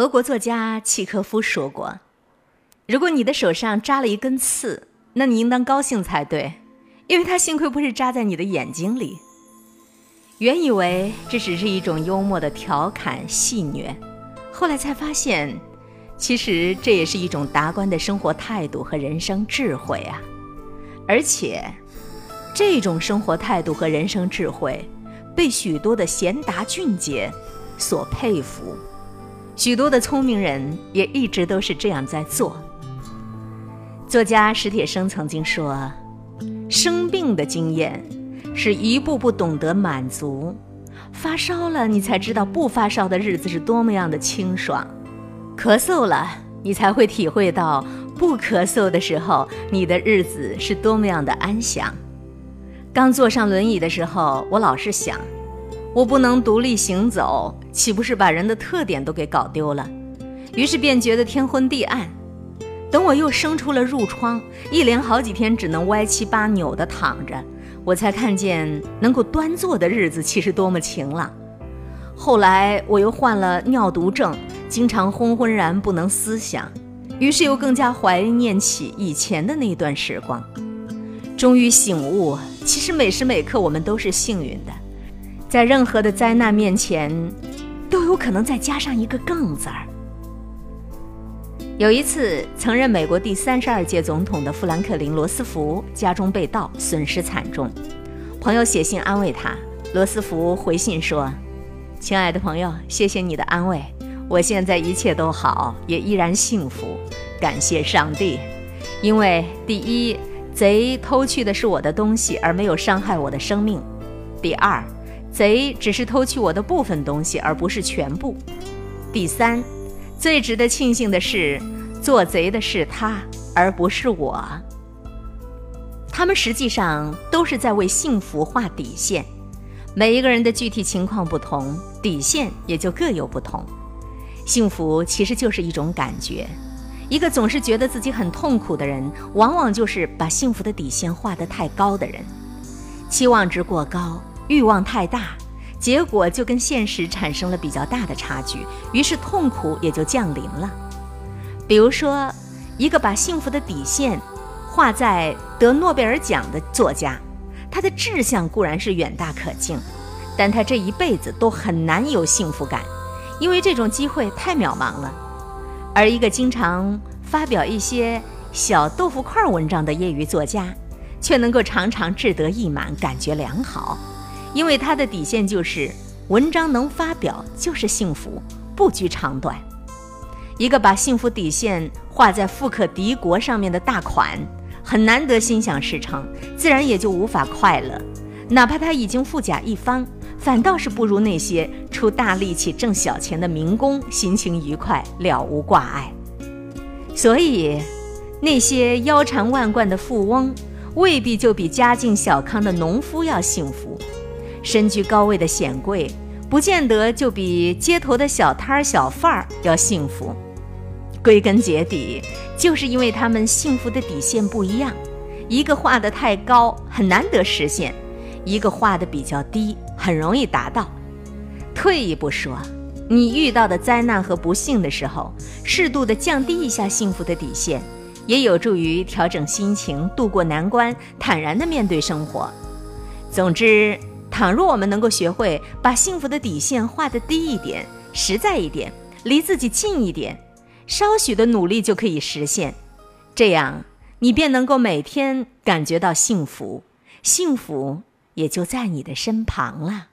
俄国作家契科夫说过：“如果你的手上扎了一根刺，那你应当高兴才对，因为它幸亏不是扎在你的眼睛里。”原以为这只是一种幽默的调侃戏谑，后来才发现，其实这也是一种达观的生活态度和人生智慧啊！而且，这种生活态度和人生智慧，被许多的贤达俊杰所佩服。许多的聪明人也一直都是这样在做。作家史铁生曾经说：“生病的经验是一步步懂得满足，发烧了你才知道不发烧的日子是多么样的清爽，咳嗽了你才会体会到不咳嗽的时候你的日子是多么样的安详。”刚坐上轮椅的时候，我老是想。我不能独立行走，岂不是把人的特点都给搞丢了？于是便觉得天昏地暗。等我又生出了褥疮，一连好几天只能歪七八扭地躺着，我才看见能够端坐的日子其实多么晴朗。后来我又患了尿毒症，经常昏昏然不能思想，于是又更加怀念起以前的那段时光。终于醒悟，其实每时每刻我们都是幸运的。在任何的灾难面前，都有可能再加上一个“更”字儿。有一次，曾任美国第三十二届总统的富兰克林·罗斯福家中被盗，损失惨重。朋友写信安慰他，罗斯福回信说：“亲爱的朋友，谢谢你的安慰，我现在一切都好，也依然幸福，感谢上帝。因为第一，贼偷去的是我的东西，而没有伤害我的生命；第二。”贼只是偷去我的部分东西，而不是全部。第三，最值得庆幸的是，做贼的是他，而不是我。他们实际上都是在为幸福画底线。每一个人的具体情况不同，底线也就各有不同。幸福其实就是一种感觉。一个总是觉得自己很痛苦的人，往往就是把幸福的底线画得太高的人，期望值过高。欲望太大，结果就跟现实产生了比较大的差距，于是痛苦也就降临了。比如说，一个把幸福的底线画在得诺贝尔奖的作家，他的志向固然是远大可敬，但他这一辈子都很难有幸福感，因为这种机会太渺茫了。而一个经常发表一些小豆腐块文章的业余作家，却能够常常志得意满，感觉良好。因为他的底线就是，文章能发表就是幸福，不拘长短。一个把幸福底线画在富可敌国上面的大款，很难得心想事成，自然也就无法快乐。哪怕他已经富甲一方，反倒是不如那些出大力气挣小钱的民工心情愉快，了无挂碍。所以，那些腰缠万贯的富翁，未必就比家境小康的农夫要幸福。身居高位的显贵，不见得就比街头的小摊儿小贩儿要幸福。归根结底，就是因为他们幸福的底线不一样。一个画得太高，很难得实现；一个画得比较低，很容易达到。退一步说，你遇到的灾难和不幸的时候，适度的降低一下幸福的底线，也有助于调整心情，度过难关，坦然的面对生活。总之。倘若我们能够学会把幸福的底线画得低一点、实在一点、离自己近一点，稍许的努力就可以实现，这样你便能够每天感觉到幸福，幸福也就在你的身旁了。